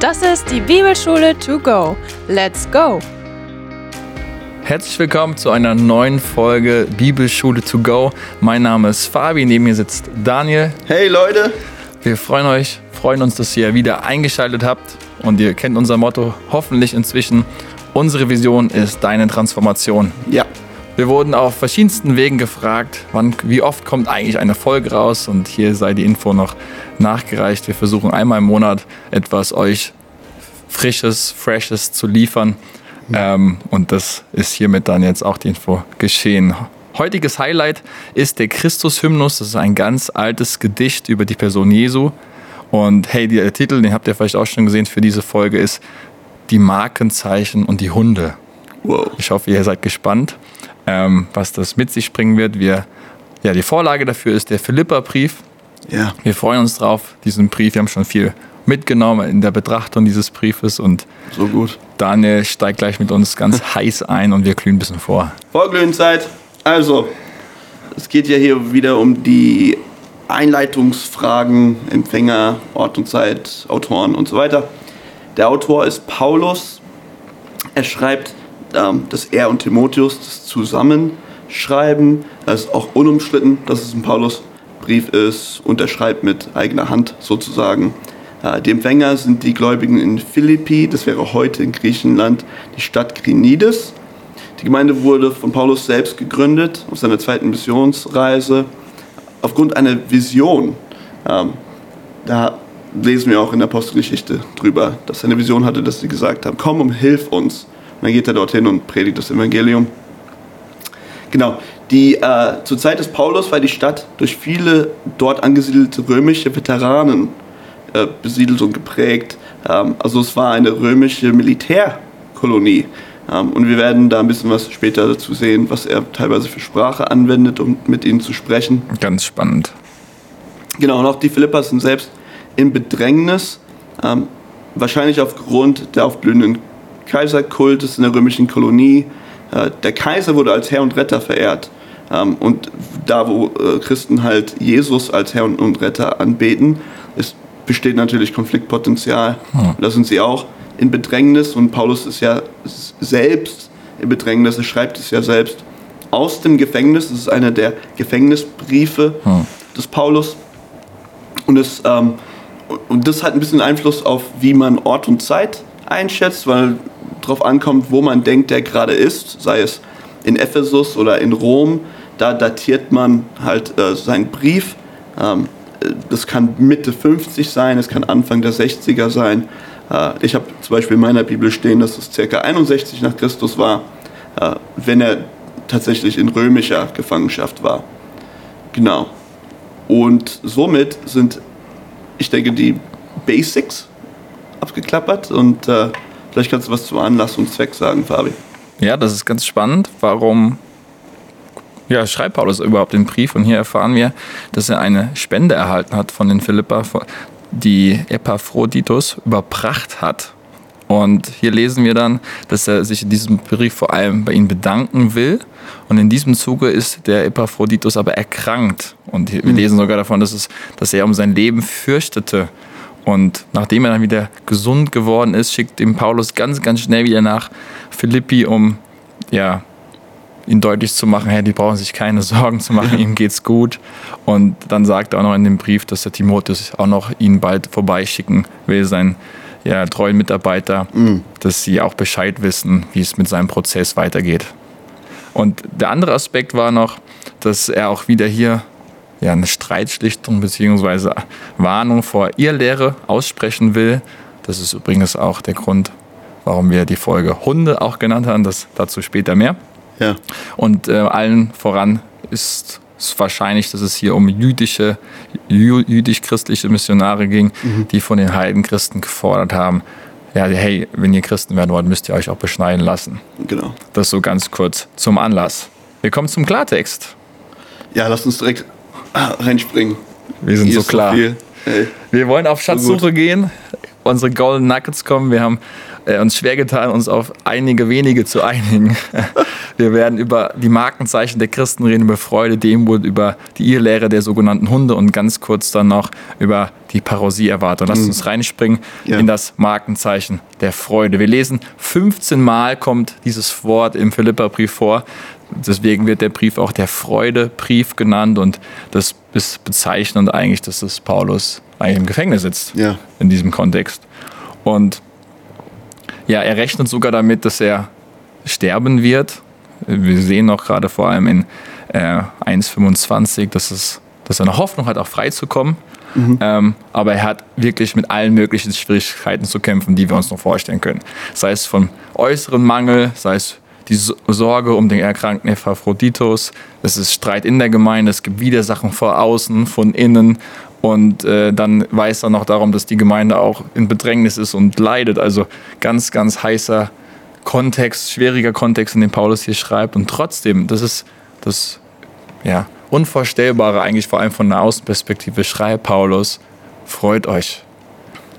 Das ist die Bibelschule to go. Let's go! Herzlich willkommen zu einer neuen Folge Bibelschule to go. Mein Name ist Fabi, neben mir sitzt Daniel. Hey Leute! Wir freuen euch, freuen uns, dass ihr wieder eingeschaltet habt und ihr kennt unser Motto hoffentlich inzwischen. Unsere Vision ist deine Transformation. Ja. Wir wurden auf verschiedensten Wegen gefragt, wann, wie oft kommt eigentlich eine Folge raus und hier sei die Info noch nachgereicht. Wir versuchen einmal im Monat etwas euch Frisches, Freshes zu liefern. Ähm, und das ist hiermit dann jetzt auch die Info geschehen. Heutiges Highlight ist der Christus-Hymnus. Das ist ein ganz altes Gedicht über die Person Jesu. Und hey, der Titel, den habt ihr vielleicht auch schon gesehen für diese Folge, ist Die Markenzeichen und die Hunde. Wow. Ich hoffe, ihr seid gespannt, ähm, was das mit sich bringen wird. Wir, ja, die Vorlage dafür ist der Philippa-Brief. Ja. Wir freuen uns drauf, diesen Brief. Wir haben schon viel mitgenommen in der Betrachtung dieses Briefes und So gut. Daniel steigt gleich mit uns ganz heiß ein und wir glühen ein bisschen vor. Vorglühenzeit. Also, es geht ja hier wieder um die Einleitungsfragen, Empfänger, Ort und Zeit, Autoren und so weiter. Der Autor ist Paulus. Er schreibt, dass er und Timotheus das zusammenschreiben. Das ist auch unumstritten, dass es ein Paulusbrief ist und er schreibt mit eigener Hand sozusagen. Äh, die Empfänger sind die Gläubigen in Philippi, das wäre heute in Griechenland die Stadt Krinides. Die Gemeinde wurde von Paulus selbst gegründet auf seiner zweiten Missionsreise aufgrund einer Vision. Ähm, da lesen wir auch in der Apostelgeschichte drüber, dass er eine Vision hatte, dass sie gesagt haben, komm und hilf uns. Dann geht er dorthin und predigt das Evangelium. Genau, die, äh, zur Zeit des Paulus war die Stadt durch viele dort angesiedelte römische Veteranen äh, besiedelt und geprägt. Ähm, also es war eine römische Militärkolonie. Ähm, und wir werden da ein bisschen was später dazu sehen, was er teilweise für Sprache anwendet, um mit ihnen zu sprechen. Ganz spannend. Genau, und auch die Philippas sind selbst in Bedrängnis, ähm, wahrscheinlich aufgrund der aufblühenden Kaiserkultes in der römischen Kolonie. Äh, der Kaiser wurde als Herr und Retter verehrt. Ähm, und da, wo äh, Christen halt Jesus als Herr und, Retter anbeten, ist, besteht natürlich Konfliktpotenzial. Hm. Da sind sie auch in Bedrängnis und Paulus ist ja selbst in Bedrängnis, er schreibt es ja selbst aus dem Gefängnis. Das ist einer der Gefängnisbriefe Hm. des Paulus. Und das, ähm, und das hat ein bisschen Einfluss auf, wie man Ort und Zeit einschätzt, weil darauf ankommt, wo man denkt, der gerade ist, sei es in Ephesus oder in Rom. Da datiert man halt äh, seinen Brief. Ähm, äh, das kann Mitte 50 sein, es kann Anfang der 60er sein. Äh, ich habe zum Beispiel in meiner Bibel stehen, dass es ca. 61 nach Christus war, äh, wenn er tatsächlich in römischer Gefangenschaft war. Genau. Und somit sind, ich denke, die Basics abgeklappert und äh, vielleicht kannst du was zum Anlass und Zweck sagen, Fabi. Ja, das ist ganz spannend. Warum ja, schreibt Paulus überhaupt den Brief? Und hier erfahren wir, dass er eine Spende erhalten hat von den Philippa, die Epaphroditus überbracht hat. Und hier lesen wir dann, dass er sich in diesem Brief vor allem bei ihnen bedanken will. Und in diesem Zuge ist der Epaphroditus aber erkrankt. Und wir lesen sogar davon, dass, es, dass er um sein Leben fürchtete. Und nachdem er dann wieder gesund geworden ist, schickt ihm Paulus ganz, ganz schnell wieder nach Philippi, um ja, ihn deutlich zu machen, hey, die brauchen sich keine Sorgen zu machen, ihm geht's gut. Und dann sagt er auch noch in dem Brief, dass der Timotheus auch noch ihn bald vorbeischicken will, sein ja, treuen Mitarbeiter, dass sie auch Bescheid wissen, wie es mit seinem Prozess weitergeht. Und der andere Aspekt war noch, dass er auch wieder hier ja, eine Streitschlichtung bzw. Warnung vor Irrlehre aussprechen will. Das ist übrigens auch der Grund, warum wir die Folge Hunde auch genannt haben. Das dazu später mehr. Ja. Und äh, allen voran ist es wahrscheinlich, dass es hier um jüdische, jü- jüdisch-christliche Missionare ging, die von den Heidenchristen gefordert haben, ja, hey, wenn ihr Christen werden wollt, müsst ihr euch auch beschneiden lassen. Genau. Das so ganz kurz zum Anlass. Wir kommen zum Klartext. Ja, lass uns direkt reinspringen. Wir sind Hier so klar. Hey. Wir wollen auf Schatzsuche gehen. unsere Golden Nuggets kommen. Wir haben äh, uns schwer getan, uns auf einige wenige zu einigen. Wir werden über die Markenzeichen der Christen reden, über Freude, Demut, über die Irrlehre der sogenannten Hunde und ganz kurz dann noch über die Parosie-Erwartung. Lasst uns reinspringen Ja. in das Markenzeichen der Freude. Wir lesen 15 Mal kommt dieses Wort im Philipperbrief vor. Deswegen wird der Brief auch der Freudebrief genannt und das ist bezeichnend eigentlich, dass das Paulus eigentlich im Gefängnis sitzt Ja. in diesem Kontext. Und ja, er rechnet sogar damit, dass er sterben wird. Wir sehen noch gerade vor allem in äh, 1,25, dass, es, dass er eine Hoffnung hat, auch frei zu kommen. Ähm, aber er hat wirklich mit allen möglichen Schwierigkeiten zu kämpfen, die wir uns noch vorstellen können. Sei es vom äußeren Mangel, sei es die So- Sorge um den erkrankten Epaphroditus, es ist Streit in der Gemeinde, es gibt Widersachen vor außen, von innen und äh, dann weiß er noch darum, dass die Gemeinde auch in Bedrängnis ist und leidet. Also ganz, ganz heißer Kontext, schwieriger Kontext, in dem Paulus hier schreibt. Und trotzdem, das ist das ja, Unvorstellbare eigentlich vor allem von der Außenperspektive, schreibt Paulus, freut euch,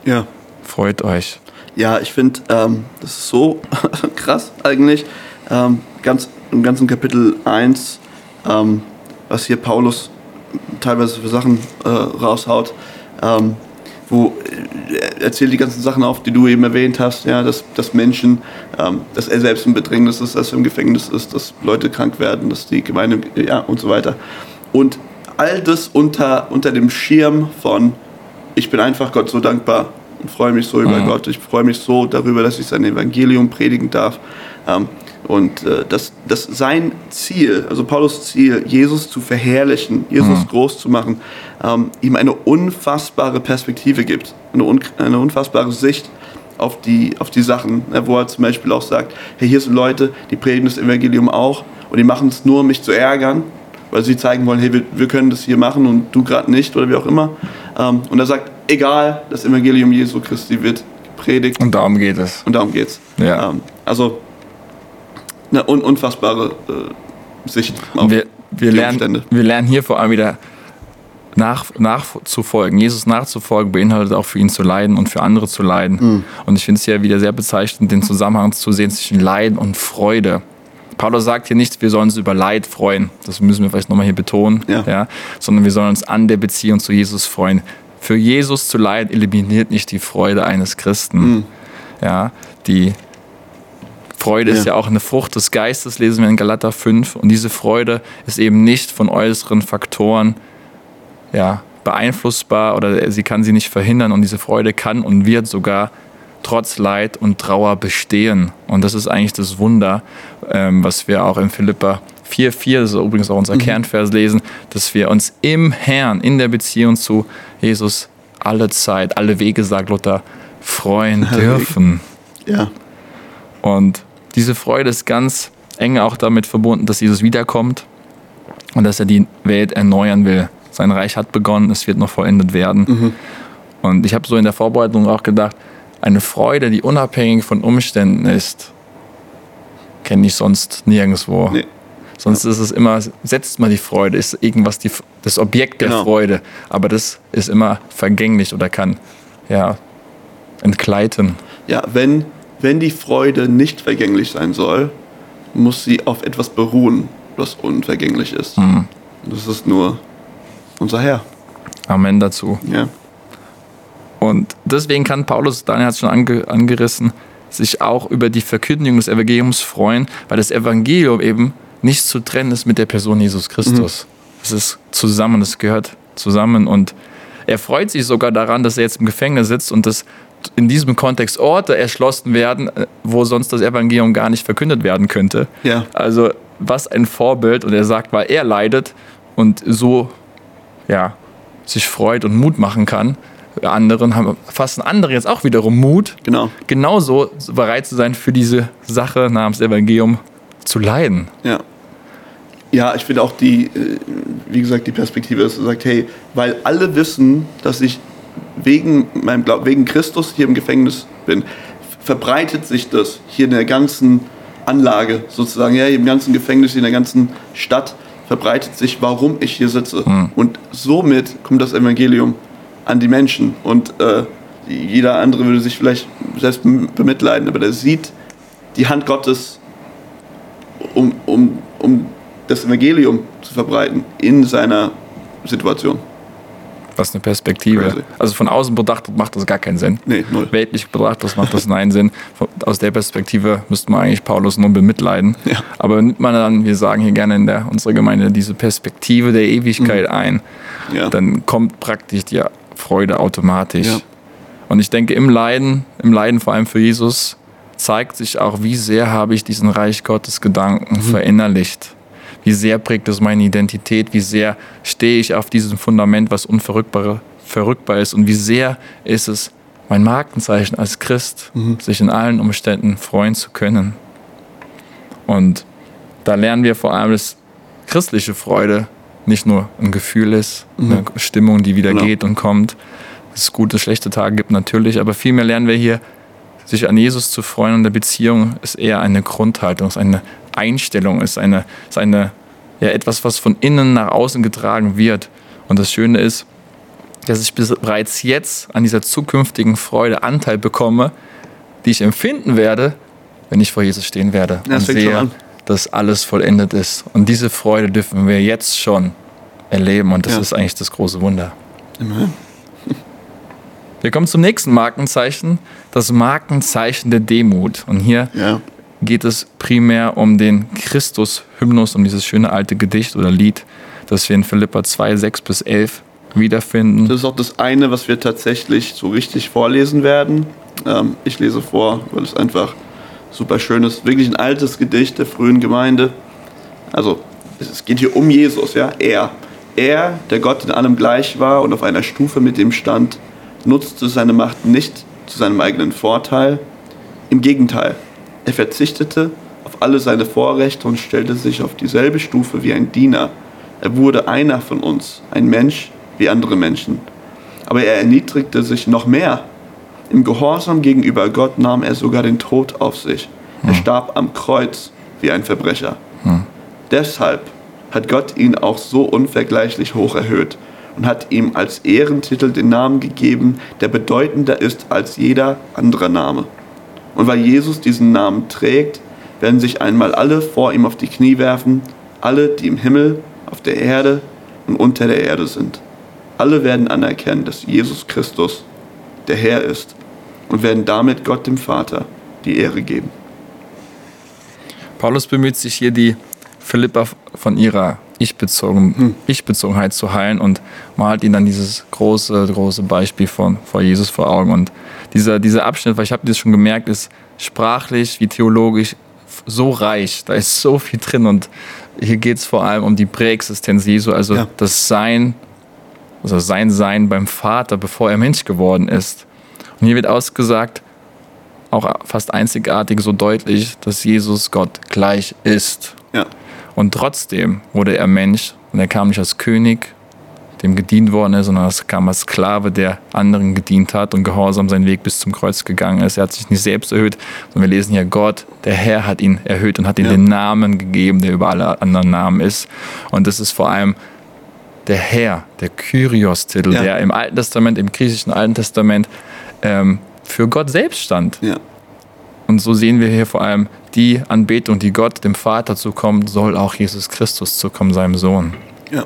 Ja. freut euch. Ja, ich finde, ähm, das ist so krass eigentlich. Ähm, ganz, Im ganzen Kapitel 1, ähm, was hier Paulus teilweise für Sachen äh, raushaut, ähm, wo er erzählt die ganzen Sachen auf, die du eben erwähnt hast, ja, dass, dass Menschen, ähm, dass er selbst im Bedrängnis ist, dass er im Gefängnis ist, dass Leute krank werden, dass die Gemeinde, ja, und so weiter. Und all das unter, unter dem Schirm von, ich bin einfach Gott so dankbar und freue mich so über Mhm. Gott. Ich freue mich so darüber, dass ich sein Evangelium predigen darf. Ähm, und äh, dass, dass sein Ziel, also Paulus Ziel, Jesus zu verherrlichen, Jesus groß zu machen, ähm, ihm eine unfassbare Perspektive gibt, eine, un eine unfassbare Sicht auf die, auf die Sachen, ne, wo er zum Beispiel auch sagt, hey, hier sind Leute, die predigen das Evangelium auch und die machen es nur, um mich zu ärgern, weil sie zeigen wollen, hey, wir, wir können das hier machen und du gerade nicht oder wie auch immer. Ähm, und er sagt, egal, das Evangelium Jesu Christi wird gepredigt Und darum geht es. und darum geht's. Ja. Ähm, also eine un unfassbare äh, Sicht auf wir, wir, die lernen, Umstände. wir lernen hier vor allem wieder nach, nachzufolgen. Jesus nachzufolgen beinhaltet auch für ihn zu leiden und für andere zu leiden. Mhm. Und ich finde es hier wieder sehr bezeichnend, den Zusammenhang zu sehen zwischen Leiden und Freude. Paulus sagt hier nicht, wir sollen uns über Leid freuen. Das müssen wir vielleicht nochmal hier betonen. Ja. sondern wir sollen uns an der Beziehung zu Jesus freuen. Für Jesus zu leiden eliminiert nicht die Freude eines Christen. Mhm. Ja, die Freude ist Ja. ja auch eine Frucht des Geistes, lesen wir in Galater 5. Und diese Freude ist eben nicht von äußeren Faktoren ja, beeinflussbar oder sie kann sie nicht verhindern. Und diese Freude kann und wird sogar trotz Leid und Trauer bestehen. Und das ist eigentlich das Wunder, ähm, was wir auch in Philippa 4,4, das ist übrigens auch unser Kernvers, lesen, dass wir uns im Herrn, in der Beziehung zu Jesus alle Zeit, alle Wege, sagt Luther, freuen dürfen. Ja, Und diese Freude ist ganz eng auch damit verbunden, dass Jesus wiederkommt und dass er die Welt erneuern will. Sein Reich hat begonnen, es wird noch vollendet werden. Und ich habe so in der Vorbereitung auch gedacht, eine Freude, die unabhängig von Umständen ist, kenne ich sonst nirgendwo. Nee. Sonst ist es immer, setzt man die Freude, ist irgendwas die, das Objekt der Genau. Freude. Aber das ist immer vergänglich oder kann ja, entgleiten. ja wenn, wenn die Freude nicht vergänglich sein soll, muss sie auf etwas beruhen, was unvergänglich ist. Mhm. Das ist nur unser Herr. Amen dazu. Ja, Und deswegen kann Paulus, Daniel hat es schon ange, angerissen, sich auch über die Verkündigung des Evangeliums freuen, weil das Evangelium eben nicht zu trennen ist mit der Person Jesus Christus. Es ist zusammen, es gehört zusammen und er freut sich sogar daran, dass er jetzt im Gefängnis sitzt und dass in diesem Kontext Orte erschlossen werden, wo sonst das Evangelium gar nicht verkündet werden könnte. Ja. Also was ein Vorbild und er sagt, weil er leidet und so ja, sich freut und Mut machen kann. Anderen haben, fassen andere jetzt auch wiederum Mut, genau. genauso bereit zu sein, für diese Sache namens Evangelium zu leiden. Ja. Ja, ich finde auch die, äh, wie gesagt, die Perspektive ist, sagt, hey, weil alle wissen, dass ich wegen meinem Glauben, wegen Christus hier im Gefängnis bin, verbreitet sich das hier in der ganzen Anlage sozusagen, ja, im ganzen Gefängnis, in der ganzen Stadt verbreitet sich, warum ich hier sitze. Und somit kommt das Evangelium an die Menschen. Und äh, Jeder andere würde sich vielleicht selbst bemitleiden, aber der sieht die Hand Gottes, um, um, um das Evangelium zu verbreiten in seiner Situation. Was eine Perspektive. Crazy. Also von außen betrachtet macht das gar keinen Sinn. Nee, null. Weltlich betrachtet macht das nein Sinn. Aus der Perspektive müsste man eigentlich Paulus nur bemitleiden. Ja. Aber nimmt man dann, wir sagen hier gerne in der, unserer Gemeinde, diese Perspektive der Ewigkeit ein, Mhm. Ja. dann kommt praktisch die Freude automatisch. Ja. Und ich denke, im Leiden, im Leiden vor allem für Jesus, zeigt sich auch, wie sehr habe ich diesen Reich Gottes Gedanken verinnerlicht. Wie sehr prägt es meine Identität, wie sehr stehe ich auf diesem Fundament, was unverrückbar verrückbar ist und wie sehr ist es mein Markenzeichen als Christ, sich in allen Umständen freuen zu können. Und da lernen wir vor allem, dass christliche Freude nicht nur ein Gefühl ist, eine Stimmung, die wieder Genau. geht und kommt, dass es gute, schlechte Tage gibt natürlich, aber vielmehr lernen wir hier, sich an Jesus zu freuen und der Beziehung ist eher eine Grundhaltung, ist eine Einstellung, ist eine, ist eine ja, etwas, was von innen nach außen getragen wird. Und das Schöne ist, dass ich bereits jetzt an dieser zukünftigen Freude Anteil bekomme, die ich empfinden werde, wenn ich vor Jesus stehen werde das und sehe, dass alles vollendet ist. Und diese Freude dürfen wir jetzt schon erleben und das Ja. ist eigentlich das große Wunder. Immerhin. Wir kommen zum nächsten Markenzeichen, das Markenzeichen der Demut. Und hier Ja. Geht es primär um den Christus-Hymnus, um dieses schöne alte Gedicht oder Lied, das wir in Philippa 2, 6 bis 11 wiederfinden. Das ist auch das eine, was wir tatsächlich so richtig vorlesen werden. Ähm, ich lese vor, weil es einfach super schön ist. Wirklich ein altes Gedicht der frühen Gemeinde. Also, es geht hier um Jesus, ja. Er. Er, der Gott in allem gleich war und auf einer Stufe mit ihm stand, nutzte seine Macht nicht zu seinem eigenen Vorteil. Im Gegenteil, er verzichtete auf alle seine Vorrechte und stellte sich auf dieselbe Stufe wie ein Diener. Er wurde einer von uns, ein Mensch wie andere Menschen. Aber er erniedrigte sich noch mehr. Im Gehorsam gegenüber Gott nahm er sogar den Tod auf sich. Er starb am Kreuz wie ein Verbrecher. Deshalb hat Gott ihn auch so unvergleichlich hoch erhöht und hat ihm als Ehrentitel den Namen gegeben, der bedeutender ist als jeder andere Name. Und weil Jesus diesen Namen trägt, werden sich einmal alle vor ihm auf die Knie werfen, alle, die im Himmel, auf der Erde und unter der Erde sind. Alle werden anerkennen, dass Jesus Christus der Herr ist und werden damit Gott dem Vater die Ehre geben. Paulus bemüht sich hier, die Philippa von ihrer Ich-Bezogen, Ich-Bezogenheit zu heilen und malt ihnen dann dieses große, große Beispiel von, vor Jesus vor Augen. Und dieser, dieser Abschnitt, weil ich habe das schon gemerkt, ist sprachlich wie theologisch so reich. Da ist so viel drin und hier geht es vor allem um die Präexistenz Jesu, also Ja. das Sein, also sein Sein beim Vater, bevor er Mensch geworden ist. Und hier wird ausgesagt, auch fast einzigartig so deutlich, dass Jesus Gott gleich ist. Ja, Und trotzdem wurde er Mensch und er kam nicht als König, dem gedient worden ist, sondern er kam als Sklave, der anderen gedient hat und gehorsam seinen Weg bis zum Kreuz gegangen ist. Er hat sich nicht selbst erhöht, sondern wir lesen hier, Gott, der Herr hat ihn erhöht und hat ihm Ja. den Namen gegeben, der über alle anderen Namen ist. Und das ist vor allem der Herr, der Kyrios-Titel, Ja. der im Alten Testament, im griechischen Alten Testament ähm, für Gott selbst stand. ja, Und so sehen wir hier vor allem die Anbetung, die Gott dem Vater zukommt, soll auch Jesus Christus zukommen, seinem Sohn. ja.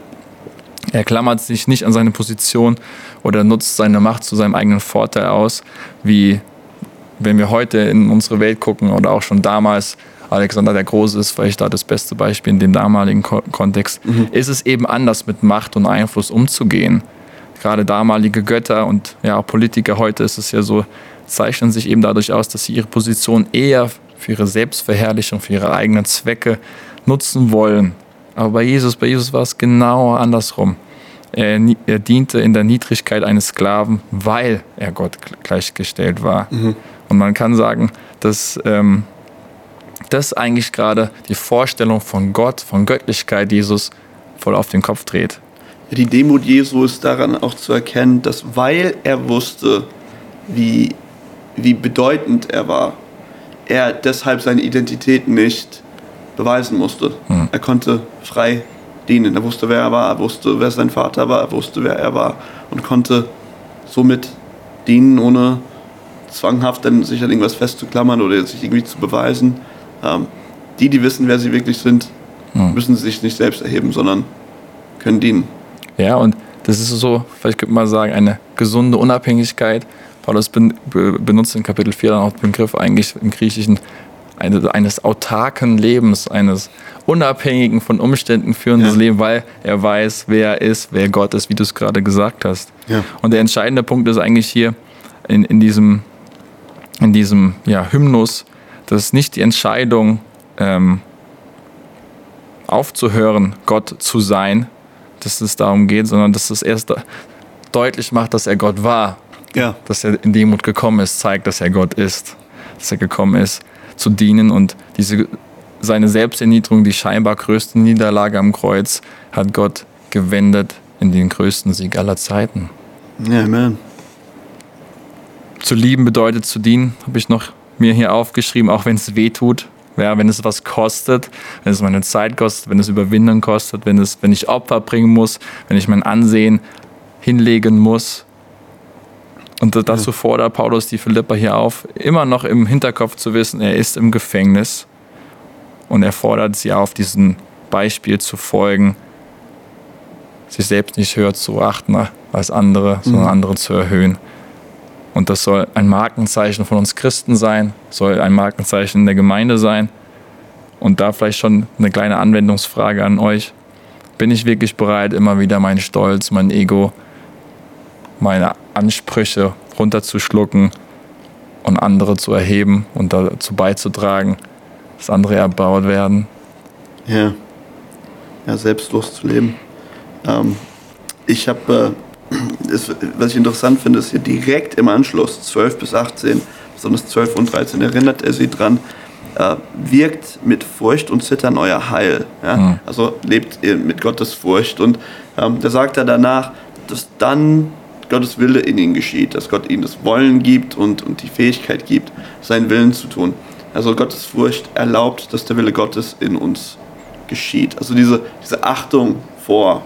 Er klammert sich nicht an seine Position oder nutzt seine Macht zu seinem eigenen Vorteil aus, wie wenn wir heute in unsere Welt gucken oder auch schon damals. Alexander der Große ist vielleicht da das beste Beispiel in dem damaligen Ko Kontext. Ist es eben anders mit Macht und Einfluss umzugehen? Gerade damalige Götter und ja auch Politiker heute ist es ja so, zeichnen sich eben dadurch aus, dass sie ihre Position eher für ihre Selbstverherrlichung, für ihre eigenen Zwecke nutzen wollen. Aber bei Jesus, bei Jesus war es genau andersrum. Er, er diente in der Niedrigkeit eines Sklaven, weil er Gott gl- gleichgestellt war. Und man kann sagen, dass ähm, das eigentlich gerade die Vorstellung von Gott, von Göttlichkeit Jesus voll auf den Kopf dreht. Die Demut Jesu ist daran auch zu erkennen, dass weil er wusste, wie, wie bedeutend er war, er deshalb seine Identität nicht beweisen musste. Er konnte frei dienen. Er wusste, wer er war, er wusste, wer sein Vater war, er wusste, wer er war und konnte somit dienen, ohne zwanghaft dann sich an irgendwas festzuklammern oder sich irgendwie zu beweisen. Ähm, die, die wissen, wer sie wirklich sind, Hm. müssen sich nicht selbst erheben, sondern können dienen. Ja, und das ist so, vielleicht könnte man sagen, eine gesunde Unabhängigkeit. Paulus ben, be, benutzt in Kapitel 4 dann auch den Begriff eigentlich im Griechischen eines autarken Lebens, eines unabhängigen von Umständen führenden Ja. Lebens, weil er weiß, wer er ist, wer Gott ist, wie du es gerade gesagt hast. Ja. Und der entscheidende Punkt ist eigentlich hier in, in diesem, in diesem ja, Hymnus, dass nicht die Entscheidung ähm, aufzuhören, Gott zu sein, dass es darum geht, sondern dass es erst deutlich macht, dass er Gott war, Ja. dass er in Demut gekommen ist, zeigt, dass er Gott ist, dass er gekommen ist, zu dienen und diese, seine Selbsterniedrigung, die scheinbar größte Niederlage am Kreuz, hat Gott gewendet in den größten Sieg aller Zeiten. Amen. Zu lieben bedeutet zu dienen, habe ich noch mir hier aufgeschrieben, auch wenn es weh tut, ja, wenn es was kostet, wenn es meine Zeit kostet, wenn es Überwindung kostet, wenn, es, wenn ich Opfer bringen muss, wenn ich mein Ansehen hinlegen muss. Und dazu fordert Paulus die Philipper hier auf, immer noch im Hinterkopf zu wissen, er ist im Gefängnis. Und er fordert sie auf, diesem Beispiel zu folgen, sich selbst nicht höher zu achten als andere, sondern andere zu erhöhen. Und das soll ein Markenzeichen von uns Christen sein, soll ein Markenzeichen in der Gemeinde sein. Und da vielleicht schon eine kleine Anwendungsfrage an euch. Bin ich wirklich bereit, immer wieder meinen Stolz, mein Ego, meine Ansprüche runterzuschlucken und andere zu erheben und dazu beizutragen, dass andere erbaut werden? Ja. Ja, selbstlos zu leben. Ähm, ich habe, äh, ist- was ich interessant finde, ist hier direkt im Anschluss, 12 bis 18, besonders 12 und 13, erinnert er sie dran, äh, wirkt mit Furcht und Zittern euer Heil. Ja? Mhm. Also lebt ihr mit Gottes Furcht. Und ähm, da sagt er danach, dass dann Gottes Wille in ihnen geschieht, dass Gott ihnen das Wollen gibt und, und die Fähigkeit gibt, seinen Willen zu tun. Also Gottes Furcht erlaubt, dass der Wille Gottes in uns geschieht. Also diese, diese Achtung vor,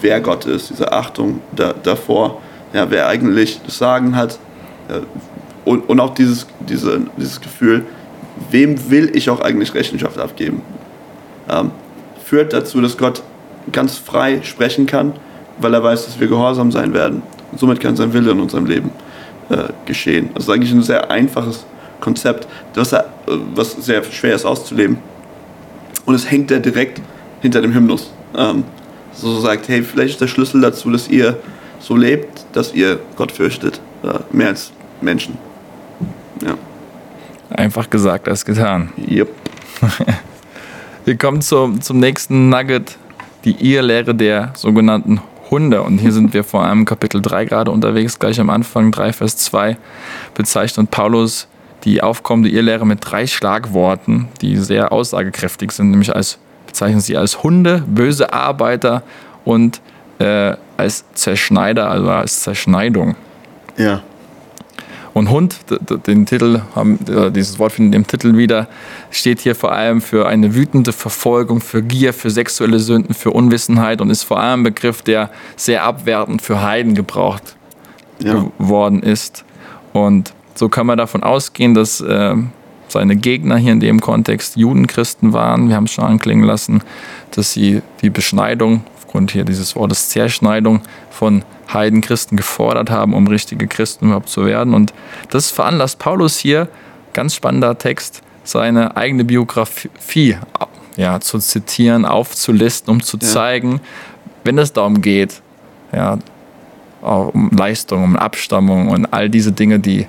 wer Gott ist, diese Achtung da, davor, ja, wer eigentlich das Sagen hat äh, und, und auch dieses, diese, dieses Gefühl, wem will ich auch eigentlich Rechenschaft abgeben, ähm, führt dazu, dass Gott ganz frei sprechen kann, weil er weiß, dass wir gehorsam sein werden. Und somit kann sein Wille in unserem Leben äh, geschehen. Das ist eigentlich ein sehr einfaches Konzept, das, äh, was sehr schwer ist auszuleben. Und es hängt ja direkt hinter dem Hymnus. Ähm, so sagt, hey, vielleicht ist der Schlüssel dazu, dass ihr so lebt, dass ihr Gott fürchtet. Äh, mehr als Menschen. Ja. Einfach gesagt als getan. Yep. Wir kommen zum, zum nächsten Nugget, die Irrlehre der sogenannten Hunde. Und hier sind wir vor allem Kapitel 3 gerade unterwegs, gleich am Anfang, 3 Vers 2, bezeichnet Paulus die aufkommende Irrlehre mit drei Schlagworten, die sehr aussagekräftig sind, nämlich als bezeichnen sie als Hunde, böse Arbeiter und äh, als Zerschneider, also als Zerschneidung. Ja. Und Hund, den Titel haben, dieses Wort findet im Titel wieder, steht hier vor allem für eine wütende Verfolgung, für Gier, für sexuelle Sünden, für Unwissenheit und ist vor allem ein Begriff, der sehr abwertend für Heiden gebraucht Ja. geworden ist. Und so kann man davon ausgehen, dass äh, seine Gegner hier in dem Kontext Judenchristen waren. Wir haben es schon anklingen lassen, dass sie die Beschneidung, aufgrund hier dieses Wortes Zerschneidung von Heidenchristen gefordert haben, um richtige Christen überhaupt zu werden. Und das veranlasst Paulus hier, ganz spannender Text, seine eigene Biografie ja, zu zitieren, aufzulisten, um zu Ja. zeigen, wenn es darum geht, ja, auch um Leistung, um Abstammung und all diese Dinge, die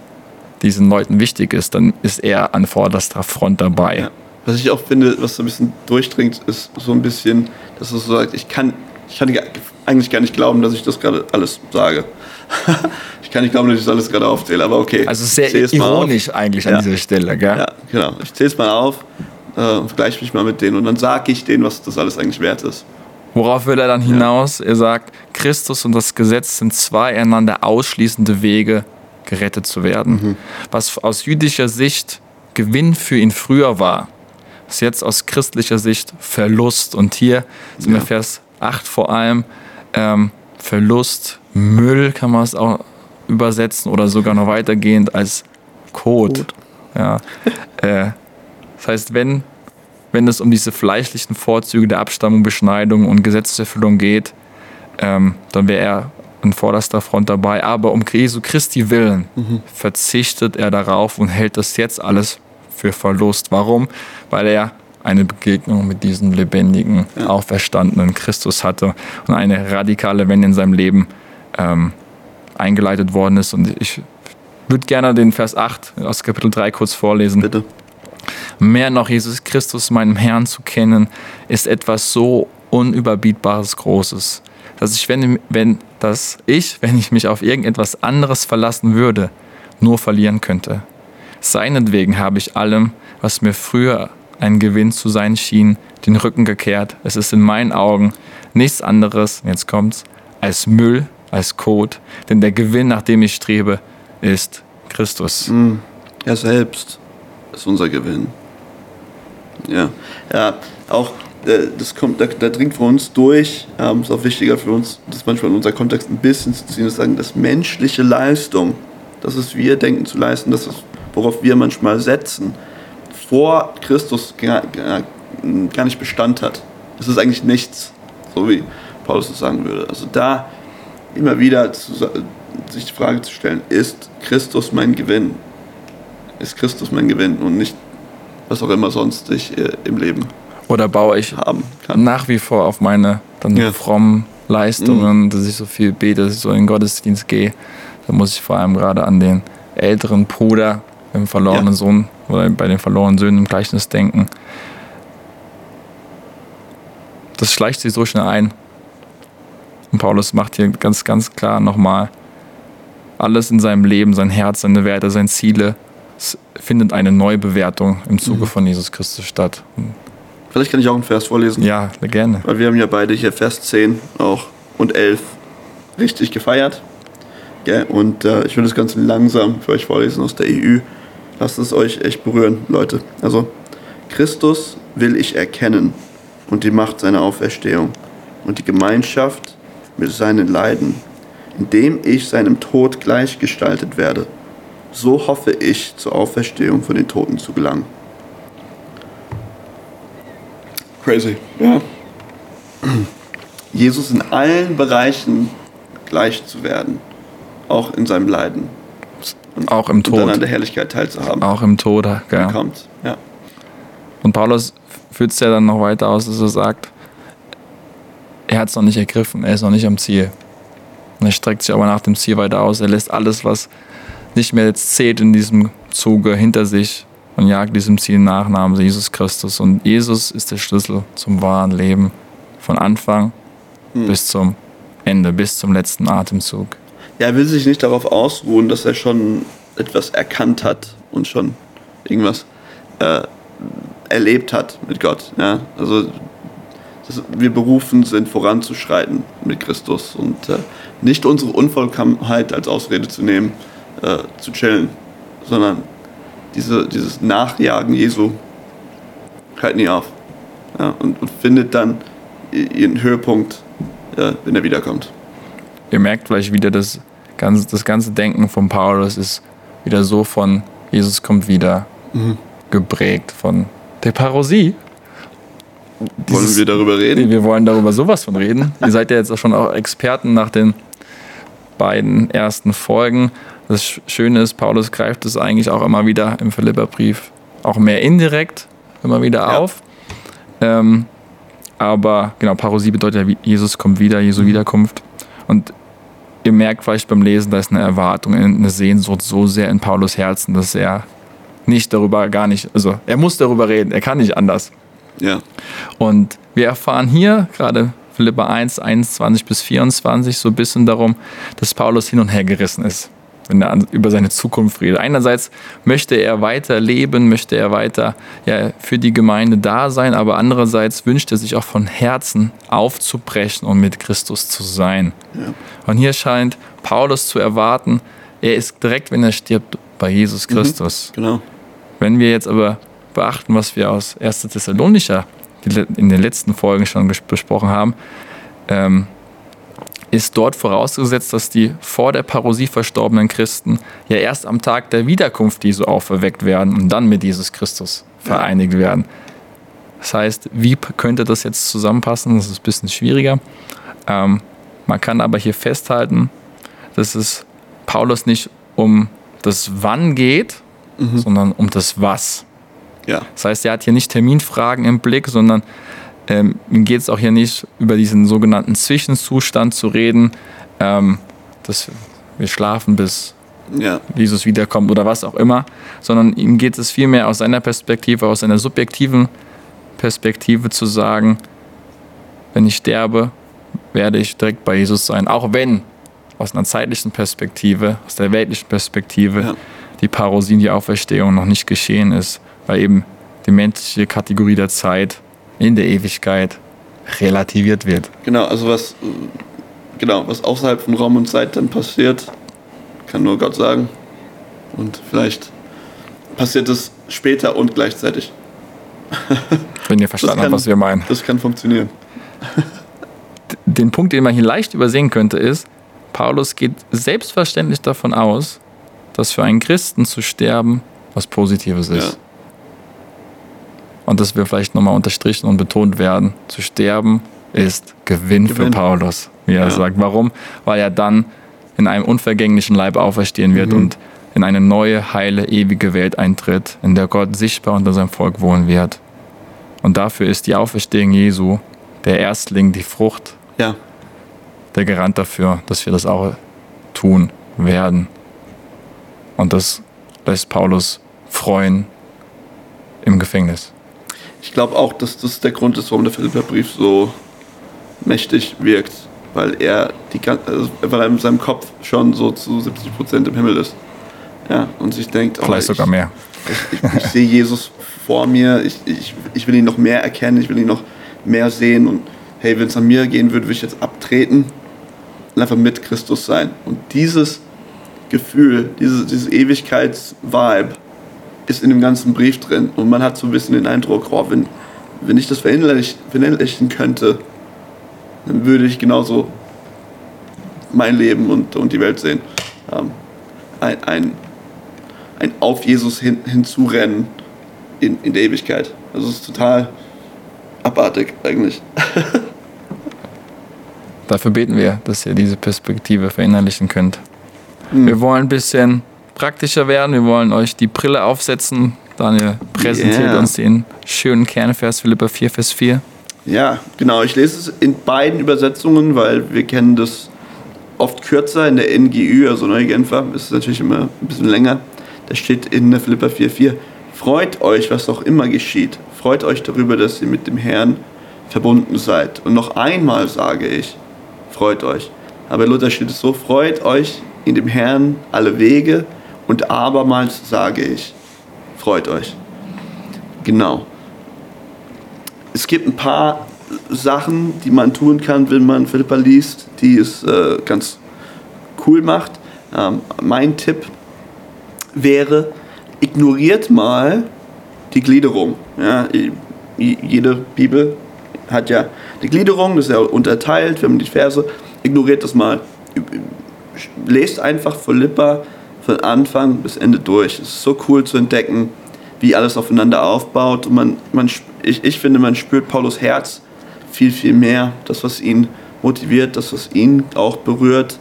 diesen Leuten wichtig ist, dann ist er an vorderster Front dabei. Ja. Was ich auch finde, was so ein bisschen durchdringt, ist so ein bisschen, dass es so sagt, ich kann, ich kann eigentlich gar nicht glauben, dass ich das gerade alles sage. ich kann nicht glauben, dass ich das alles gerade aufzähle, aber okay. Also sehr ironisch eigentlich an Ja. dieser Stelle, gell? Ja, genau. Ich zähle es mal auf, äh, vergleiche mich mal mit denen und dann sage ich denen, was das alles eigentlich wert ist. Worauf will er dann hinaus? Er sagt, Christus und das Gesetz sind zwei einander ausschließende Wege, gerettet zu werden. Was aus jüdischer Sicht Gewinn für ihn früher war, ist jetzt aus christlicher Sicht Verlust. Und hier sind wir Ja. Vers 8 vor allem, ähm, Verlust, Müll kann man es auch übersetzen oder sogar noch weitergehend als Code. Code. Ja. äh, das heißt, wenn, wenn es um diese fleischlichen Vorzüge der Abstammung, Beschneidung und Gesetzeserfüllung geht, ähm, dann wäre er an vorderster Front dabei. Aber um Jesu Christi willen verzichtet er darauf und hält das jetzt alles für Verlust. Warum? Weil er eine Begegnung mit diesem lebendigen, Ja. auferstandenen Christus hatte und eine radikale Wende in seinem Leben ähm, eingeleitet worden ist. Und ich würde gerne den Vers 8 aus Kapitel 3 kurz vorlesen. Bitte. Mehr noch Jesus Christus, meinem Herrn, zu kennen, ist etwas so unüberbietbares Großes, dass ich, wenn, wenn, dass ich, wenn ich mich auf irgendetwas anderes verlassen würde, nur verlieren könnte. Seinetwegen habe ich allem, was mir früher ein Gewinn zu sein schien, den Rücken gekehrt. Es ist in meinen Augen nichts anderes, jetzt kommt's, als Müll, als Kot, denn der Gewinn, nach dem ich strebe, ist Christus. Mhm. Er selbst ist unser Gewinn. Ja, ja auch äh, das kommt, da, da dringt für uns durch, ähm, ist auch wichtiger für uns, das manchmal in unser Kontext ein bisschen zu ziehen, das sagen, dass menschliche Leistung, das ist wir denken zu leisten, das ist, worauf wir manchmal setzen, vor Christus gar, gar, gar nicht Bestand hat. Das ist eigentlich nichts, so wie Paulus es sagen würde. Also da immer wieder zu, sich die Frage zu stellen, ist Christus mein Gewinn? Ist Christus mein Gewinn und nicht was auch immer sonst ich äh, im Leben Oder baue ich haben kann. nach wie vor auf meine dann Ja. Mhm. frommen Leistungen, dass ich so viel bete, dass ich so in den Gottesdienst gehe. Da muss ich vor allem gerade an den älteren Bruder im verlorenen Ja. Sohn oder bei den verlorenen Söhnen im Gleichnis denken. Das schleicht sich so schnell ein. Und Paulus macht hier ganz, ganz klar nochmal, alles in seinem Leben, sein Herz, seine Werte, seine Ziele, findet eine Neubewertung im Zuge Mhm. von Jesus Christus statt. Vielleicht kann ich auch einen Vers vorlesen. Ja, gerne. Weil wir haben ja beide hier Vers 10 auch und 11 richtig gefeiert. Und äh, ich will das Ganze langsam für euch vorlesen aus der EU. Lasst es euch echt berühren, Leute. Also, Christus will ich erkennen und die Macht seiner Auferstehung und die Gemeinschaft mit seinen Leiden, indem ich seinem Tod gleichgestaltet werde. So hoffe ich, zur Auferstehung von den Toten zu gelangen. Crazy. Ja. Jesus in allen Bereichen gleich zu werden, auch in seinem Leiden Auch im und dann an Tod. der Herrlichkeit teilzuhaben. Auch im Tode. Ja. Kommt. Ja. Und Paulus führt es ja dann noch weiter aus, dass er sagt, er hat es noch nicht ergriffen, er ist noch nicht am Ziel. Und er streckt sich aber nach dem Ziel weiter aus. Er lässt alles, was nicht mehr jetzt zählt in diesem Zuge, hinter sich und jagt diesem Ziel nach, namens Jesus Christus. Und Jesus ist der Schlüssel zum wahren Leben. Von Anfang bis zum Ende, bis zum letzten Atemzug. Ja, er will sich nicht darauf ausruhen, dass er schon etwas erkannt hat und schon irgendwas äh, erlebt hat mit Gott. Ja? Also dass wir berufen sind, voranzuschreiten mit Christus und äh, nicht unsere Unvollkommenheit als Ausrede zu nehmen, äh, zu chillen, sondern diese, dieses Nachjagen Jesu hört nie auf ja? und, und findet dann ihren Höhepunkt, äh, wenn er wiederkommt. Ihr merkt vielleicht wieder, das ganze, das ganze Denken von Paulus ist wieder so von Jesus kommt wieder geprägt von der Parosie. Wollen Dieses- wir darüber reden? Wir wollen darüber sowas von reden. Ihr seid ja jetzt auch schon auch Experten nach den beiden ersten Folgen. Das Sch- Schöne ist, Paulus greift es eigentlich auch immer wieder im Philipperbrief auch mehr indirekt immer wieder Ja. auf. Ähm, aber genau, Parosie bedeutet ja, Jesus kommt wieder, Jesu Wiederkunft. Und ihr merkt vielleicht beim Lesen, da ist eine Erwartung, eine Sehnsucht so sehr in Paulus Herzen, dass er nicht darüber gar nicht, also er muss darüber reden, er kann nicht anders. Ja. Und wir erfahren hier gerade Philippa 1, 21 bis 24 so ein bisschen darum, dass Paulus hin und her gerissen ist, wenn er an- über seine Zukunft redet. Einerseits möchte er weiter leben, möchte er weiter ja, für die Gemeinde da sein, aber andererseits wünscht er sich auch von Herzen aufzubrechen und mit Christus zu sein. Ja. Und hier scheint Paulus zu erwarten, er ist direkt, wenn er stirbt, bei Jesus Christus. Genau. Wenn wir jetzt aber beachten, was wir aus 1. Thessalonicher in den letzten Folgen schon besprochen haben, ähm, ist dort vorausgesetzt, dass die vor der Parosie verstorbenen Christen ja erst am Tag der Wiederkunft Jesu auferweckt werden und dann mit Jesus Christus vereinigt werden. Das heißt, wie könnte das jetzt zusammenpassen? Das ist ein bisschen schwieriger. Ähm, man kann aber hier festhalten, dass es Paulus nicht um das Wann geht, mhm. sondern um das Was. Ja. Das heißt, er hat hier nicht Terminfragen im Blick, sondern ähm, ihm geht es auch hier nicht über diesen sogenannten Zwischenzustand zu reden, ähm, dass wir schlafen, bis ja. Jesus wiederkommt oder was auch immer, sondern ihm geht es vielmehr aus seiner Perspektive, aus seiner subjektiven Perspektive zu sagen, wenn ich sterbe, werde ich direkt bei Jesus sein. Auch wenn aus einer zeitlichen Perspektive, aus der weltlichen Perspektive, ja. die Parosie, die Auferstehung noch nicht geschehen ist, weil eben die menschliche Kategorie der Zeit in der Ewigkeit relativiert wird. Genau, also was, genau, was außerhalb von Raum und Zeit dann passiert, kann nur Gott sagen. Und vielleicht passiert es später und gleichzeitig. Wenn ihr verstanden habt, was wir meinen. Das kann funktionieren. Den Punkt, den man hier leicht übersehen könnte, ist, Paulus geht selbstverständlich davon aus, dass für einen Christen zu sterben was Positives ist. Ja und das will vielleicht nochmal unterstrichen und betont werden, zu sterben ist Gewinn, Gewinn. für Paulus, wie er ja. sagt. Warum? Weil er dann in einem unvergänglichen Leib auferstehen wird mhm. und in eine neue, heile, ewige Welt eintritt, in der Gott sichtbar unter seinem Volk wohnen wird. Und dafür ist die Auferstehung Jesu der Erstling, die Frucht, ja. der Garant dafür, dass wir das auch tun werden. Und das lässt Paulus freuen im Gefängnis ich glaube auch, dass das der Grund ist, warum der Philipperbrief so mächtig wirkt, weil er, die, also weil er in seinem Kopf schon so zu 70 Prozent im Himmel ist. Ja, und sich denkt, oh, vielleicht sogar mehr. Ich, ich, ich sehe Jesus vor mir, ich, ich, ich will ihn noch mehr erkennen, ich will ihn noch mehr sehen und hey, wenn es an mir gehen würde, würde ich jetzt abtreten und einfach mit Christus sein. Und dieses Gefühl, dieses, dieses Ewigkeits-Vibe, ist in dem ganzen Brief drin. Und man hat so ein bisschen den Eindruck, oh, wenn, wenn ich das verinnerlichen könnte, dann würde ich genauso mein Leben und, und die Welt sehen. Ähm, ein, ein, ein auf Jesus hin, hinzurennen in, in der Ewigkeit. Also es ist total abartig eigentlich. Dafür beten wir, dass ihr diese Perspektive verinnerlichen könnt. Mhm. Wir wollen ein bisschen praktischer werden. Wir wollen euch die Brille aufsetzen. Daniel präsentiert yeah. uns den schönen Kernvers Philippa 4, Vers 4. Ja, genau. Ich lese es in beiden Übersetzungen, weil wir kennen das oft kürzer in der NGÜ, also Neue Genfer, ist es natürlich immer ein bisschen länger. Da steht in der Philippa 4,4: Freut euch, was auch immer geschieht. Freut euch darüber, dass ihr mit dem Herrn verbunden seid. Und noch einmal sage ich, freut euch. Aber Luther steht es so: Freut euch in dem Herrn alle Wege und abermals sage ich, freut euch. Genau. Es gibt ein paar Sachen, die man tun kann, wenn man Philippa liest, die es äh, ganz cool macht. Ähm, mein Tipp wäre, ignoriert mal die Gliederung. Ja, jede Bibel hat ja die Gliederung, das ist ja unterteilt, wir haben die Verse. Ignoriert das mal. Lest einfach Philippa von Anfang bis Ende durch. Es ist so cool zu entdecken, wie alles aufeinander aufbaut. Und man, man, ich, ich finde, man spürt Paulus Herz viel, viel mehr. Das, was ihn motiviert, das, was ihn auch berührt.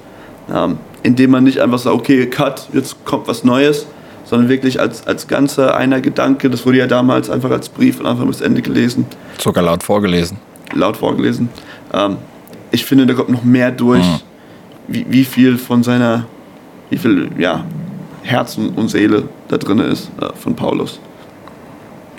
Ähm, indem man nicht einfach sagt, okay, cut, jetzt kommt was Neues, sondern wirklich als, als ganzer einer Gedanke. Das wurde ja damals einfach als Brief von Anfang bis Ende gelesen. Sogar laut vorgelesen. Laut vorgelesen. Ähm, ich finde, da kommt noch mehr durch, mhm. wie, wie viel von seiner wie viel ja, Herz und Seele da drin ist äh, von Paulus.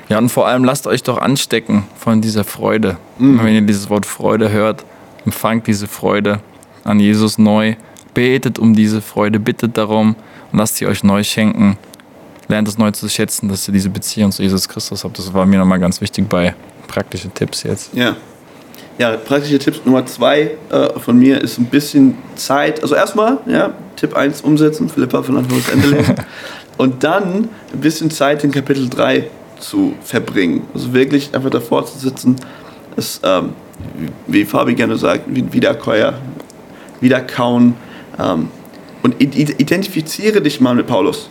Ja, und vor allem lasst euch doch anstecken von dieser Freude. Mhm. Wenn ihr dieses Wort Freude hört, empfangt diese Freude an Jesus neu, betet um diese Freude, bittet darum und lasst sie euch neu schenken. Lernt es neu zu schätzen, dass ihr diese Beziehung zu Jesus Christus habt. Das war mir nochmal ganz wichtig bei praktischen Tipps jetzt. Ja. Ja, praktische Tipps Nummer zwei äh, von mir ist ein bisschen Zeit. Also erstmal, ja, Tipp 1 umsetzen, Philippa von Anfang bis Ende lesen. Und dann ein bisschen Zeit in Kapitel 3 zu verbringen. Also wirklich einfach davor zu sitzen, ist, ähm, wie Fabi gerne sagt, Wiederkäuer. wieder kauen. Ähm, und identifiziere dich mal mit Paulus,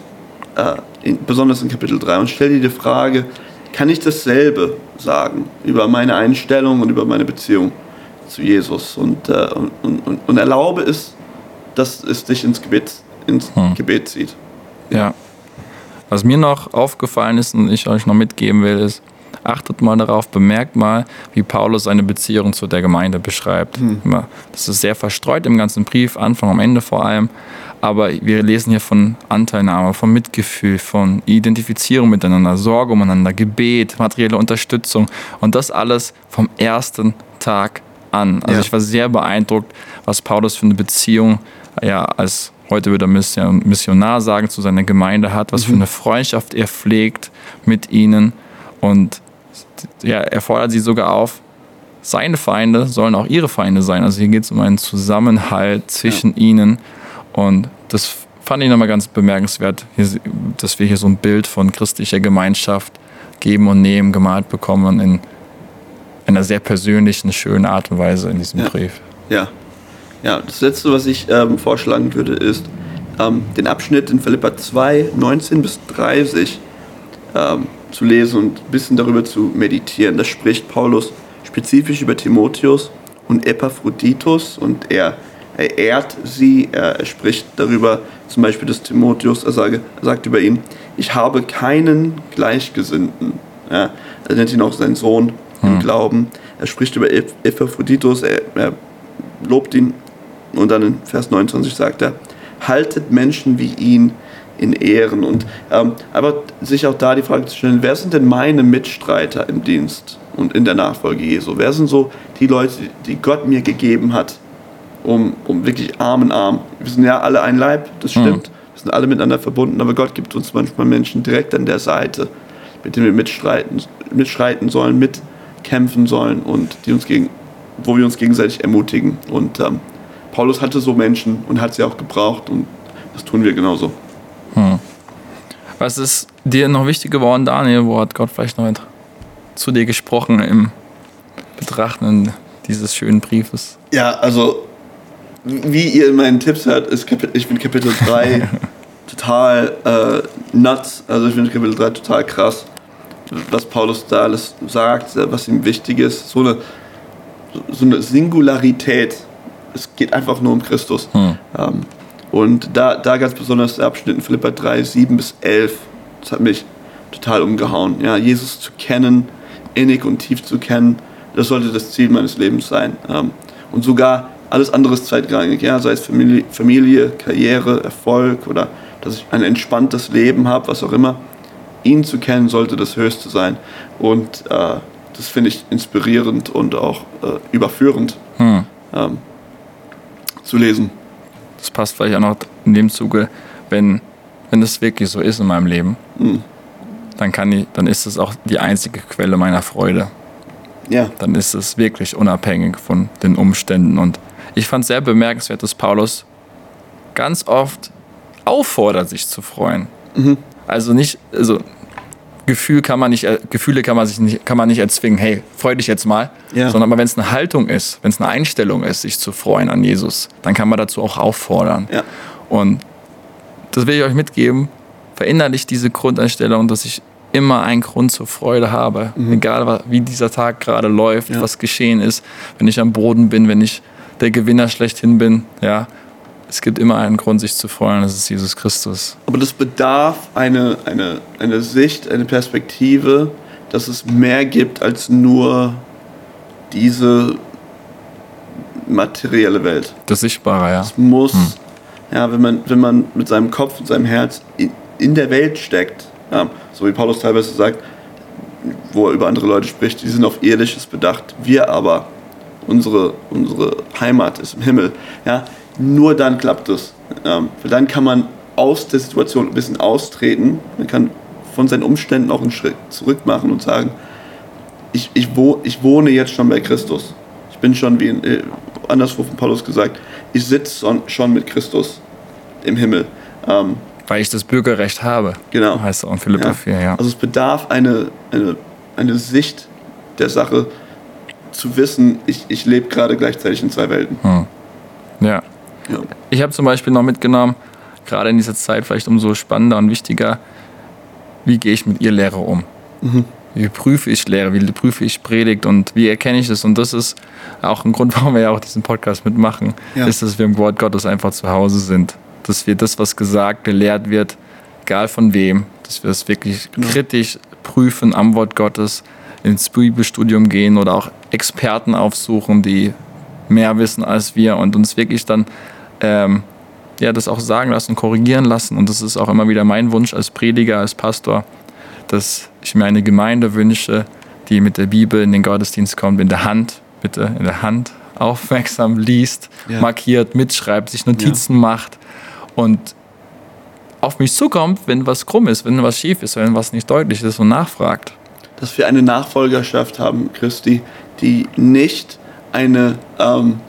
äh, in, besonders in Kapitel 3, und stell dir die Frage, kann ich dasselbe sagen über meine Einstellung und über meine Beziehung zu Jesus? Und, äh, und, und, und, erlaube es, dass es dich ins Gebet, ins hm. Gebet zieht. Ja. Was mir noch aufgefallen ist und ich euch noch mitgeben will, ist, achtet mal darauf, bemerkt mal, wie Paulus seine Beziehung zu der Gemeinde beschreibt. Hm. Das ist sehr verstreut im ganzen Brief, Anfang, am Ende vor allem. Aber wir lesen hier von Anteilnahme, von Mitgefühl, von Identifizierung miteinander, Sorge umeinander, Gebet, materielle Unterstützung und das alles vom ersten Tag an. Also ja. ich war sehr beeindruckt, was Paulus für eine Beziehung ja als heute würde er Missionar sagen, zu seiner Gemeinde hat, was mhm. für eine Freundschaft er pflegt mit ihnen. Und ja, er fordert sie sogar auf, seine Feinde sollen auch ihre Feinde sein. Also hier geht es um einen Zusammenhalt zwischen ja. ihnen. Und das fand ich nochmal ganz bemerkenswert, dass wir hier so ein Bild von christlicher Gemeinschaft geben und nehmen, gemalt bekommen in einer sehr persönlichen, schönen Art und Weise in diesem ja. Brief. Ja. Ja, das letzte, was ich ähm, vorschlagen würde, ist ähm, den Abschnitt in Philippa 2, 19 bis 30 ähm, zu lesen und ein bisschen darüber zu meditieren. Da spricht Paulus spezifisch über Timotheus und Epaphroditus und er, er ehrt sie, er, spricht darüber, zum Beispiel, dass Timotheus, er, sage, er sagt über ihn, ich habe keinen Gleichgesinnten. Ja, er nennt ihn auch seinen Sohn im hm. Glauben. Er spricht über Epaphroditus, er, er lobt ihn und dann in Vers 29 sagt er, haltet Menschen wie ihn in Ehren. Und ähm, aber sich auch da die Frage zu stellen, wer sind denn meine Mitstreiter im Dienst und in der Nachfolge Jesu? Wer sind so die Leute, die Gott mir gegeben hat, um, um wirklich Arm in Arm? Wir sind ja alle ein Leib, das mhm. stimmt. Mhm. Wir sind alle miteinander verbunden, aber Gott gibt uns manchmal Menschen direkt an der Seite, mit denen wir mitstreiten, mitstreiten sollen, mitkämpfen sollen und die uns gegen, wo wir uns gegenseitig ermutigen. Und ähm, Paulus hatte so Menschen und hat sie auch gebraucht und das tun wir genauso. Hm. Was ist dir noch wichtig geworden, Daniel? Wo hat Gott vielleicht noch zu dir gesprochen im Betrachten dieses schönen Briefes? Ja, also wie ihr in meinen Tipps hört, ist Kapitel, ich bin Kapitel 3 total äh, nuts. Also ich finde Kapitel 3 total krass, was Paulus da alles sagt, was ihm wichtig ist. So eine, so eine Singularität es geht einfach nur um Christus. Hm. Ähm, und da, da ganz besonders der Abschnitt in Philippa 3, 7 bis 11, das hat mich total umgehauen. Ja, Jesus zu kennen, innig und tief zu kennen, das sollte das Ziel meines Lebens sein. Ähm, und sogar alles andere ist zweitrangig, ja, sei es Familie, Familie, Karriere, Erfolg oder dass ich ein entspanntes Leben habe, was auch immer. Ihn zu kennen sollte das Höchste sein. Und äh, das finde ich inspirierend und auch äh, überführend. Hm. Ähm, zu lesen. Das passt vielleicht auch noch in dem Zuge, wenn, wenn das wirklich so ist in meinem Leben, mhm. dann, kann ich, dann ist es auch die einzige Quelle meiner Freude. Ja. Dann ist es wirklich unabhängig von den Umständen. Und ich fand es sehr bemerkenswert, dass Paulus ganz oft auffordert, sich zu freuen. Mhm. Also nicht, also Gefühl kann man nicht, äh, Gefühle kann man sich nicht, kann man nicht erzwingen, hey, freu dich jetzt mal. Ja. Sondern aber wenn es eine Haltung ist, wenn es eine Einstellung ist, sich zu freuen an Jesus, dann kann man dazu auch auffordern. Ja. Und das will ich euch mitgeben. Verinnerlich diese Grundeinstellung, dass ich immer einen Grund zur Freude habe. Mhm. Egal wie dieser Tag gerade läuft, ja. was geschehen ist, wenn ich am Boden bin, wenn ich der Gewinner schlechthin bin, ja, es gibt immer einen Grund, sich zu freuen, das ist Jesus Christus. Aber das bedarf eine, eine, eine Sicht, eine Perspektive, dass es mehr gibt als nur diese materielle Welt. Das Sichtbare, ja. Es muss, hm. ja, wenn man, wenn man mit seinem Kopf und seinem Herz in, in der Welt steckt, ja, so wie Paulus teilweise sagt, wo er über andere Leute spricht, die sind auf irdisches bedacht. Wir aber, unsere, unsere Heimat ist im Himmel. Ja, nur dann klappt es. Ähm, dann kann man aus der Situation ein bisschen austreten. Man kann von seinen Umständen auch einen Schritt zurück machen und sagen, ich, ich, wo, ich wohne jetzt schon bei Christus. Ich bin schon, wie in, äh, anderswo von Paulus gesagt, ich sitze schon mit Christus im Himmel. Ähm, Weil ich das Bürgerrecht habe. Genau. Heißt auch in Philippa ja. 4, ja. Also es bedarf eine, eine, eine Sicht der Sache, zu wissen, ich, ich lebe gerade gleichzeitig in zwei Welten. Hm. Ja. Ja. Ich habe zum Beispiel noch mitgenommen, gerade in dieser Zeit vielleicht umso spannender und wichtiger, wie gehe ich mit ihr Lehre um? Wie prüfe ich Lehre, wie prüfe ich Predigt und wie erkenne ich das? Und das ist auch ein Grund, warum wir ja auch diesen Podcast mitmachen, Ja. ist, dass wir im Wort Gottes einfach zu Hause sind. Dass wir das, was gesagt, gelehrt wird, egal von wem, dass wir es wirklich kritisch prüfen am Wort Gottes, ins Bibelstudium gehen oder auch Experten aufsuchen, die mehr wissen als wir und uns wirklich dann ähm, ja, das auch sagen lassen, korrigieren lassen. Und das ist auch immer wieder mein Wunsch als Prediger, als Pastor, dass ich mir eine Gemeinde wünsche, die mit der Bibel in den Gottesdienst kommt, in der Hand, bitte in der Hand, aufmerksam liest, Ja. markiert, mitschreibt, sich Notizen macht und auf mich zukommt, wenn was krumm ist, wenn was schief ist, wenn was nicht deutlich ist und nachfragt. dass wir eine Nachfolgerschaft haben, Christi, die nicht eine, ähm,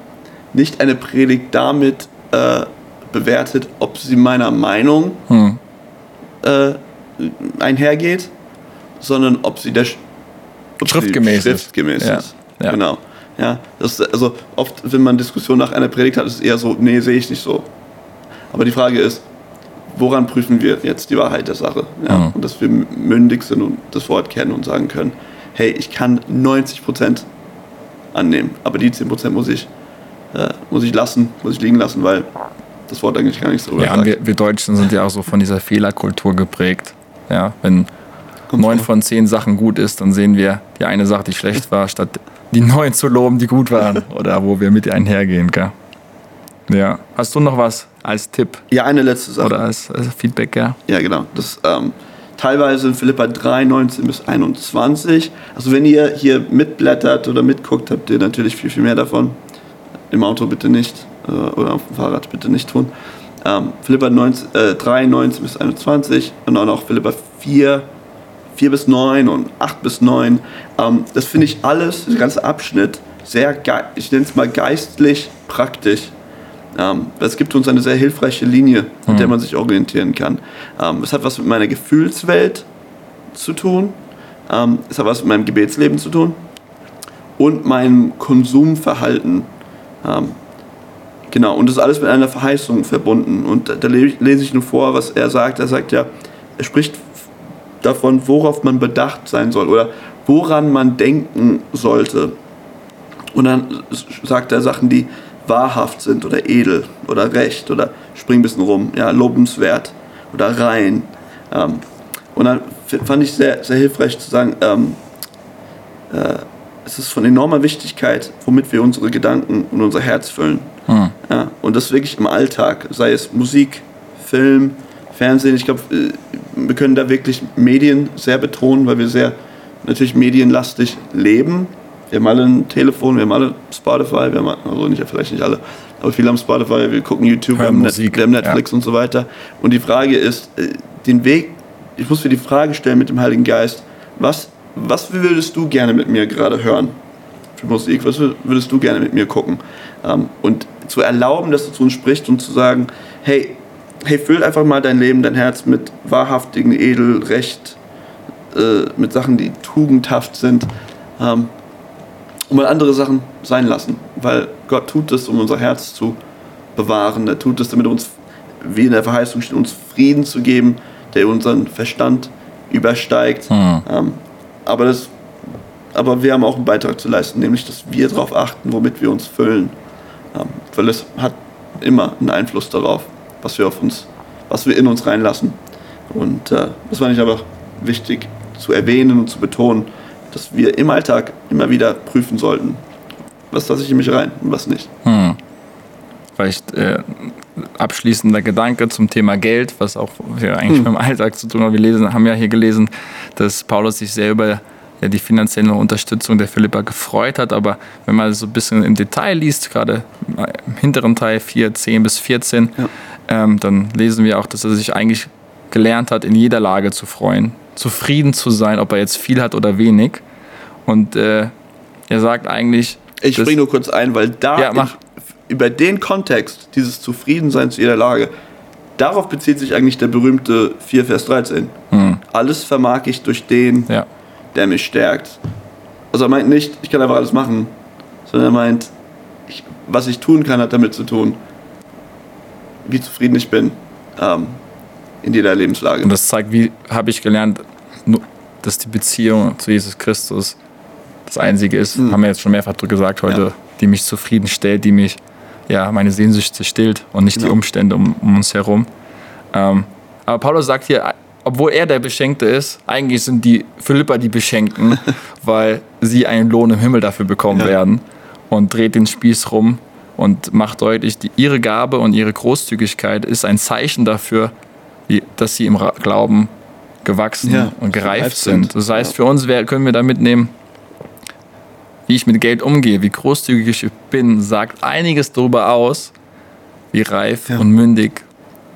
nicht eine Predigt damit äh, bewertet, ob sie meiner Meinung Hm. äh, einhergeht, sondern ob sie der Sch- ob sie Schriftgemäß ist. schriftgemäß Ja, ist. ja. Genau. Ja, das, also oft, wenn man Diskussion nach einer Predigt hat, ist es eher so, nee, sehe ich nicht so. Aber die Frage ist, woran prüfen wir jetzt die Wahrheit der Sache? Ja? Mhm. Und dass wir mündig sind und das Wort kennen und sagen können, hey, ich kann 90% annehmen, aber die 10% muss ich, äh, muss ich lassen, muss ich liegen lassen, weil das Wort eigentlich gar nichts darüber Ja, wir, wir Deutschen sind ja auch so von dieser Fehlerkultur geprägt. Ja, wenn neun von zehn Sachen gut ist, dann sehen wir die eine Sache, die schlecht war, statt die neun zu loben, die gut waren. Oder wo wir mit einhergehen, gell? Ja. Hast du noch was als Tipp Ja, eine letzte Sache. oder als, als Feedback, ja? Ja, genau. Das ähm, teilweise in Philippa 3, 19 bis 21. Also wenn ihr hier mitblättert oder mitguckt, habt ihr natürlich viel, viel mehr davon. Im Auto bitte nicht äh, oder auf dem Fahrrad bitte nicht tun. Ähm, Philippa 19, äh, 3, 19 bis 21 und dann auch Philippa 4, 4 bis 9 und 8 bis 9. Ähm, das finde ich alles, der ganze Abschnitt, sehr, ich nenne es mal geistlich praktisch. Ähm, es gibt uns eine sehr hilfreiche Linie, mit der man sich orientieren kann. Ähm, es hat was mit meiner Gefühlswelt zu tun. Ähm, es hat was mit meinem Gebetsleben zu tun. Und meinem Konsumverhalten. Ähm, genau, und das ist alles mit einer Verheißung verbunden. Und da, da le- lese ich nur vor, was er sagt. Er sagt ja, er spricht davon, worauf man bedacht sein soll oder woran man denken sollte. Und dann sagt er Sachen, die wahrhaft sind oder edel oder recht oder spring ein bisschen rum, ja, lobenswert oder rein. Ähm, und dann fand ich sehr, sehr hilfreich zu sagen, ähm, äh, es ist von enormer Wichtigkeit, womit wir unsere Gedanken und unser Herz füllen. Hm. Ja, und das wirklich im Alltag, sei es Musik, Film, Fernsehen. Ich glaube, äh, wir können da wirklich Medien sehr betonen, weil wir sehr natürlich medienlastig leben. Wir haben alle ein Telefon, wir haben alle Spotify, wir haben also nicht, vielleicht nicht alle, aber viele haben Spotify, wir gucken YouTube, wir haben, Musik, wir haben Netflix und so weiter. Und die Frage ist, äh, den Weg, ich muss mir die Frage stellen mit dem Heiligen Geist, was, was würdest du gerne mit mir gerade hören? für Musik, was wür- würdest du gerne mit mir gucken? Ähm, und zu erlauben, dass er zu uns spricht und zu sagen, hey, hey, füll einfach mal dein Leben, dein Herz mit wahrhaftigen, edel, recht, äh, mit Sachen, die tugendhaft sind. Ähm, und mal andere Sachen sein lassen, weil Gott tut es, um unser Herz zu bewahren. Er tut es, damit uns, wie in der Verheißung steht, uns Frieden zu geben, der unseren Verstand übersteigt. Hm. Ähm, aber, das, aber wir haben auch einen Beitrag zu leisten, nämlich dass wir darauf achten, womit wir uns füllen. Ähm, weil es hat immer einen Einfluss darauf, was wir auf uns, was wir in uns reinlassen. Und äh, das fand ich aber wichtig zu erwähnen und zu betonen, dass wir im Alltag immer wieder prüfen sollten, was lasse ich in mich rein und was nicht. Hm. Vielleicht äh, abschließender Gedanke zum Thema Geld, was auch eigentlich mit dem Alltag zu tun hat. Wir lesen, haben ja hier gelesen, dass Paulus sich sehr über ja, die finanzielle Unterstützung der Philippa gefreut hat. Aber wenn man so ein bisschen im Detail liest, gerade im hinteren Teil 4, 10 bis 14, Ja. ähm, dann lesen wir auch, dass er sich eigentlich gelernt hat, in jeder Lage zu freuen, zufrieden zu sein, ob er jetzt viel hat oder wenig. Und äh, er sagt eigentlich, Ich springe nur kurz ein, weil da Ja, mach. Über den Kontext dieses Zufriedenseins zu jeder Lage, darauf bezieht sich eigentlich der berühmte 4 Vers 13. Hm, Alles vermag ich durch den, ja, der mich stärkt. Also er meint nicht, ich kann einfach alles machen, sondern er meint, ich, was ich tun kann, hat damit zu tun, wie zufrieden ich bin ähm, in jeder Lebenslage. Und das zeigt, wie habe ich gelernt, dass die Beziehung zu Jesus Christus das Einzige ist, haben wir jetzt schon mehrfach gesagt heute, Ja. die mich zufriedenstellt, die mich, ja, meine Sehnsüchte stillt und nicht die Genau. Umstände um, um uns herum. Ähm, aber Paulus sagt hier, obwohl er der Beschenkte ist, eigentlich sind die Philipper die Beschenkten, weil sie einen Lohn im Himmel dafür bekommen Ja. werden und dreht den Spieß rum und macht deutlich, die, ihre Gabe und ihre Großzügigkeit ist ein Zeichen dafür, wie, dass sie im Glauben gewachsen Ja, und gereift sind. Das heißt, Ja. für uns können wir da mitnehmen, wie ich mit Geld umgehe, wie großzügig ich bin, sagt einiges darüber aus, wie reif Ja. und mündig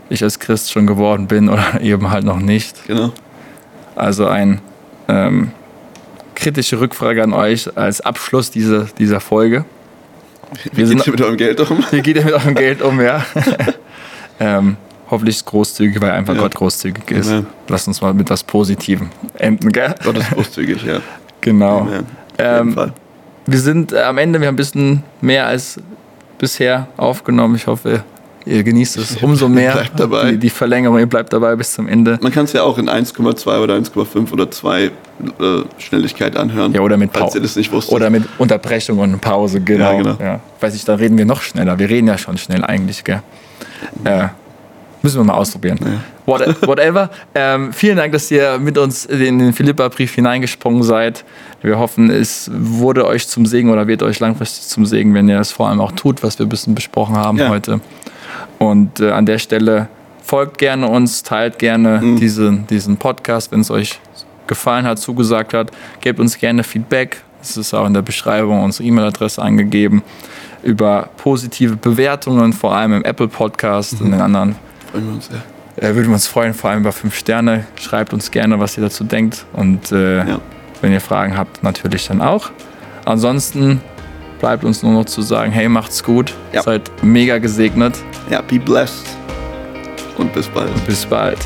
ich als Christ schon geworden bin oder eben halt noch nicht. Genau. Also ein ähm, kritische Rückfrage an euch als Abschluss dieser, dieser Folge. Wie Wir sind- geht ihr mit eurem Geld um? Wie geht ihr mit eurem Geld um, ja? ähm, hoffentlich großzügig, weil einfach Ja. Gott großzügig ist. Amen. Lasst uns mal mit was Positivem enden, gell? Gott ist großzügig, ja. Genau. Auf jeden Ähm, Fall. Wir sind äh, am Ende, wir haben ein bisschen mehr als bisher aufgenommen. Ich hoffe, ihr genießt es umso mehr. Bleibt dabei. Die, die Verlängerung, ihr bleibt dabei bis zum Ende. Man kann es ja auch in 1,2 oder 1,5 oder 2 äh, Schnelligkeit anhören. Ja, oder mit Pause. Oder mit Unterbrechung und Pause, genau. Ja, genau. Ja. Weiß ich, da reden wir noch schneller. Wir reden ja schon schnell eigentlich, gell? Äh, müssen wir mal ausprobieren. What, whatever. ähm, vielen Dank, dass ihr mit uns in den Philippa-Brief hineingesprungen seid. Wir hoffen, es wurde euch zum Segen oder wird euch langfristig zum Segen, wenn ihr es vor allem auch tut, was wir ein bisschen besprochen haben Ja. heute. Und äh, an der Stelle folgt gerne uns, teilt gerne Mhm. diesen, diesen Podcast, wenn es euch gefallen hat, zugesagt hat. Gebt uns gerne Feedback. Es ist auch in der Beschreibung unsere E-Mail-Adresse angegeben. Über positive Bewertungen, vor allem im Apple Podcast und den anderen. Freuen wir uns sehr. Äh, würden wir uns freuen, vor allem über fünf Sterne. Schreibt uns gerne, was ihr dazu denkt. Und äh, Ja. wenn ihr Fragen habt, natürlich dann auch. Ansonsten bleibt uns nur noch zu sagen, hey, macht's gut. Ja. Seid mega gesegnet. Ja, be blessed. Und bis bald. Bis bald.